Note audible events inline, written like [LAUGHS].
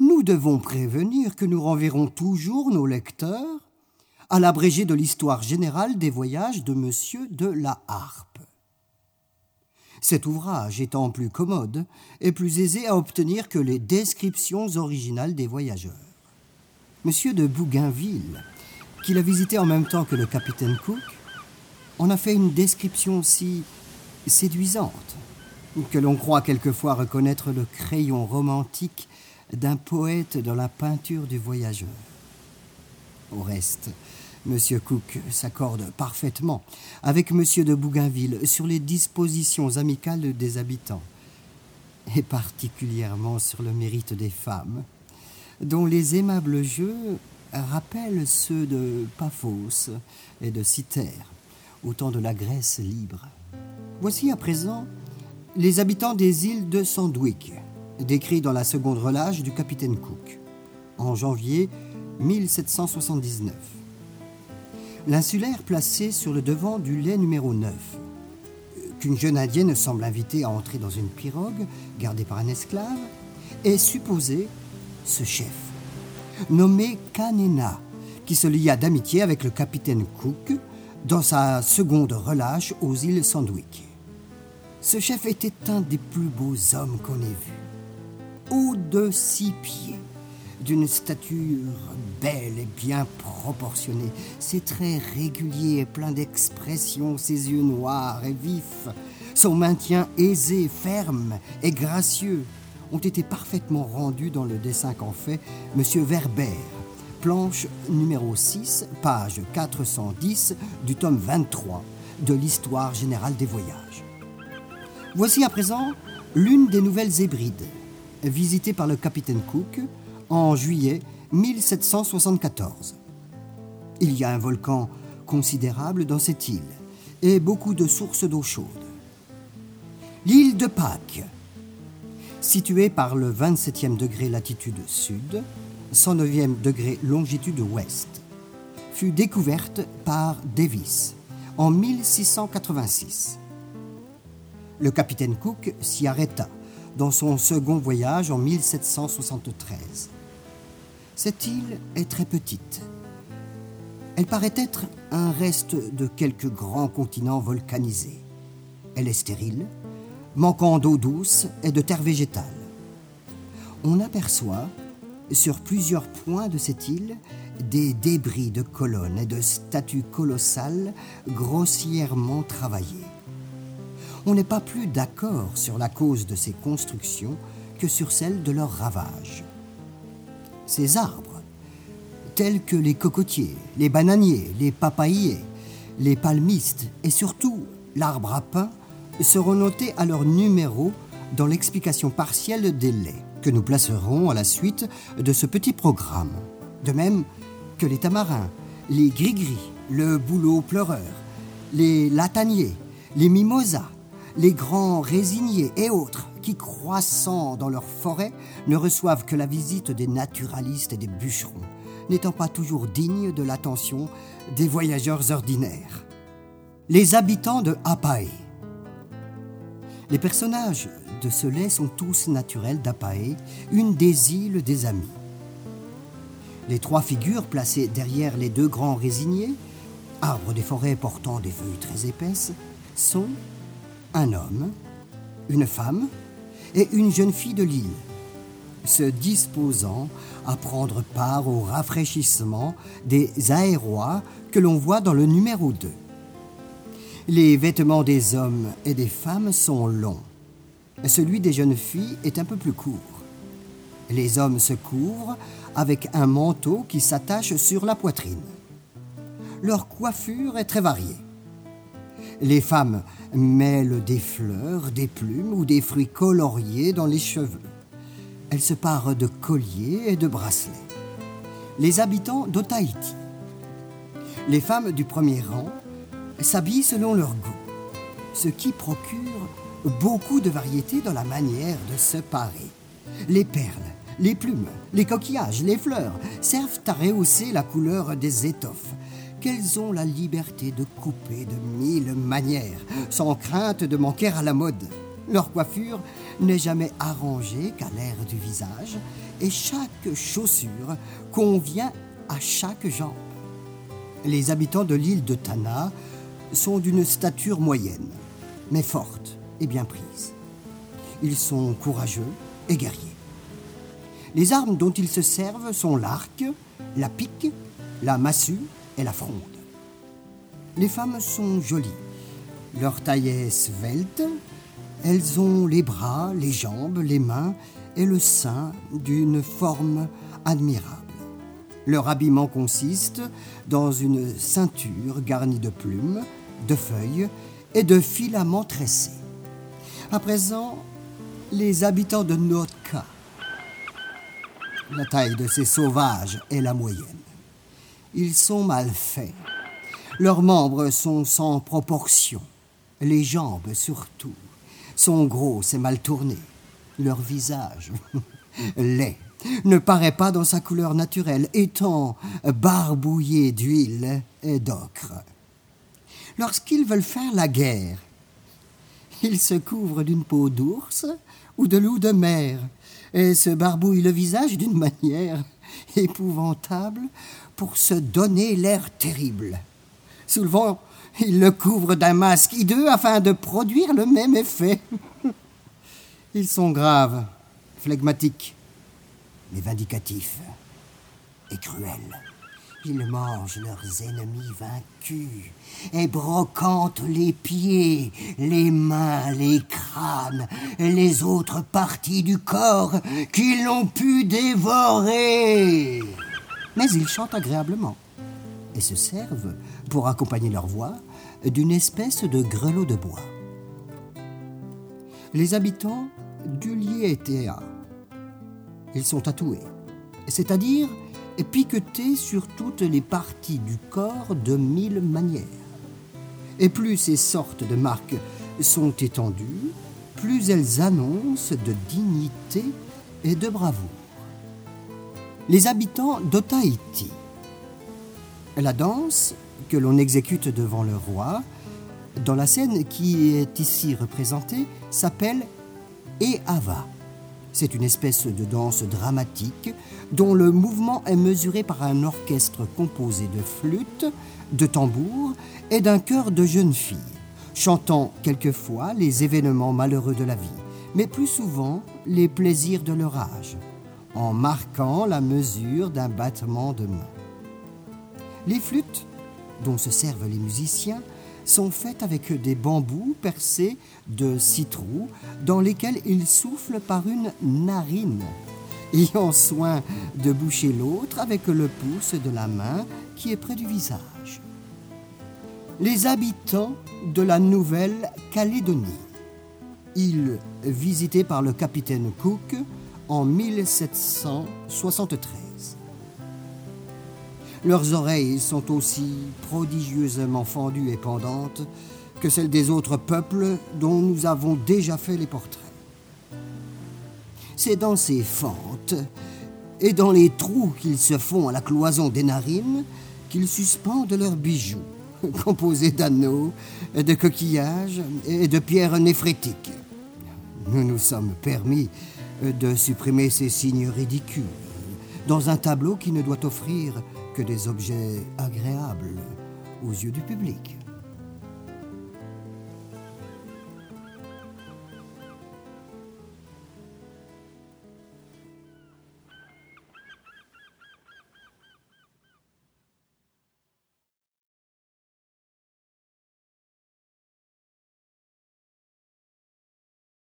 nous devons prévenir que nous renverrons toujours nos lecteurs à l'abrégé de l'histoire générale des voyages de Monsieur de la Harpe. Cet ouvrage étant plus commode et plus aisé à obtenir que les descriptions originales des voyageurs. Monsieur de Bougainville, qui l'a visité en même temps que le capitaine Cook, en a fait une description si séduisante que l'on croit quelquefois reconnaître le crayon romantique d'un poète dans la peinture du voyageur. Au reste, M. Cook s'accorde parfaitement avec M. de Bougainville sur les dispositions amicales des habitants, et particulièrement sur le mérite des femmes, dont les aimables jeux rappellent ceux de Paphos et de Cythère, au temps de la Grèce libre. Voici à présent les habitants des îles de Sandwich, décrits dans la seconde relâche du capitaine Cook, en janvier 1779. L'insulaire placé sur le devant du lait numéro 9, qu'une jeune indienne semble inviter à entrer dans une pirogue gardée par un esclave, est supposé ce chef, nommé Kanena, qui se lia d'amitié avec le capitaine Cook dans sa seconde relâche aux îles Sandwich. Ce chef était un des plus beaux hommes qu'on ait vus, haut de six pieds, d'une stature belle et bien proportionnée, ses traits réguliers et pleins d'expression, ses yeux noirs et vifs, son maintien aisé, ferme et gracieux ont été parfaitement rendus dans le dessin qu'en fait M. Verber, planche numéro 6, page 410 du tome 23 de l'Histoire générale des voyages. Voici à présent l'une des nouvelles Hébrides, visitées par le capitaine Cook en juillet 1774. Il y a un volcan considérable dans cette île et beaucoup de sources d'eau chaude. L'île de Pâques, située par le 27e degré latitude sud, 109e degré longitude ouest, fut découverte par Davis en 1686. Le capitaine Cook s'y arrêta dans son second voyage en 1773. Cette île est très petite. Elle paraît être un reste de quelques grands continents volcanisés. Elle est stérile, manquant d'eau douce et de terre végétale. On aperçoit, sur plusieurs points de cette île, des débris de colonnes et de statues colossales grossièrement travaillées. On n'est pas plus d'accord sur la cause de ces constructions que sur celle de leur ravage. Ces arbres, tels que les cocotiers, les bananiers, les papayiers, les palmistes et surtout l'arbre à pain, seront notés à leur numéro dans l'explication partielle des laits que nous placerons à la suite de ce petit programme. De même que les tamarins, les gris-gris, le bouleau pleureur, les lataniers, les mimosas, les grands résiniers et autres qui, croissant dans leurs forêts, ne reçoivent que la visite des naturalistes et des bûcherons, n'étant pas toujours dignes de l'attention des voyageurs ordinaires. Les habitants de Apae. Les personnages de ce lait sont tous naturels d'Apae, une des îles des amis. Les trois figures placées derrière les deux grands résiniers, arbres des forêts portant des feuilles très épaisses, sont un homme, une femme et une jeune fille de l'île, se disposant à prendre part au rafraîchissement des aérois que l'on voit dans le numéro 2. Les vêtements des hommes et des femmes sont longs. Celui des jeunes filles est un peu plus court. Les hommes se couvrent avec un manteau qui s'attache sur la poitrine. Leur coiffure est très variée. Les femmes mêlent des fleurs, des plumes ou des fruits coloriés dans les cheveux. Elles se parent de colliers et de bracelets. Les habitants d'Otaïti. Les femmes du premier rang s'habillent selon leur goût, ce qui procure beaucoup de variété dans la manière de se parer. Les perles, les plumes, les coquillages, les fleurs servent à rehausser la couleur des étoffes qu'elles ont la liberté de couper de mille manières, sans crainte de manquer à la mode. Leur coiffure n'est jamais arrangée qu'à l'air du visage, et chaque chaussure convient à chaque jambe. Les habitants de l'île de Tana sont d'une stature moyenne, mais forte et bien prise. Ils sont courageux et guerriers. Les armes dont ils se servent sont l'arc, la pique, la massue et la fronde. Les femmes sont jolies. Leur taille est svelte. Elles ont les bras, les jambes, les mains et le sein d'une forme admirable. Leur habillement consiste dans une ceinture garnie de plumes, de feuilles et de filaments tressés. À présent, les habitants de Notka. La taille de ces sauvages est la moyenne. Ils sont mal faits. Leurs membres sont sans proportion. Les jambes, surtout, sont grosses et mal tournées. Leur visage, [LAUGHS] laid, ne paraît pas dans sa couleur naturelle, étant barbouillé d'huile et d'ocre. Lorsqu'ils veulent faire la guerre, ils se couvrent d'une peau d'ours ou de loup de mer et se barbouillent le visage d'une manière épouvantable pour se donner l'air terrible. Souvent, ils le couvrent d'un masque hideux afin de produire le même effet. [LAUGHS] Ils sont graves, flegmatiques, mais vindicatifs et cruels. Ils mangent leurs ennemis vaincus et brocantent les pieds, les mains, les crânes et les autres parties du corps qu'ils n'ont pu dévorer. Mais ils chantent agréablement et se servent, pour accompagner leur voix, d'une espèce de grelot de bois. Les habitants d'Ulietea, ils sont tatoués, c'est-à-dire piquetés sur toutes les parties du corps de mille manières. Et plus ces sortes de marques sont étendues, plus elles annoncent de dignité et de bravoure. Les habitants d'Otaïti. La danse que l'on exécute devant le roi, dans la scène qui est ici représentée, s'appelle Eava. C'est une espèce de danse dramatique dont le mouvement est mesuré par un orchestre composé de flûtes, de tambours et d'un chœur de jeunes filles, chantant quelquefois les événements malheureux de la vie, mais plus souvent les plaisirs de leur âge, en marquant la mesure d'un battement de main. Les flûtes, dont se servent les musiciens, sont faites avec des bambous percés de six dans lesquels ils soufflent par une narine, ayant soin de boucher l'autre avec le pouce de la main qui est près du visage. Les habitants de la Nouvelle-Calédonie, île visitée par le capitaine Cook en 1773. Leurs oreilles sont aussi prodigieusement fendues et pendantes que celles des autres peuples dont nous avons déjà fait les portraits. C'est dans ces fentes et dans les trous qu'ils se font à la cloison des narines qu'ils suspendent leurs bijoux, [LAUGHS] composés d'anneaux, de coquillages et de pierres néphrétiques. Nous nous sommes permis de supprimer ces signes ridicules dans un tableau qui ne doit offrir que des objets agréables aux yeux du public.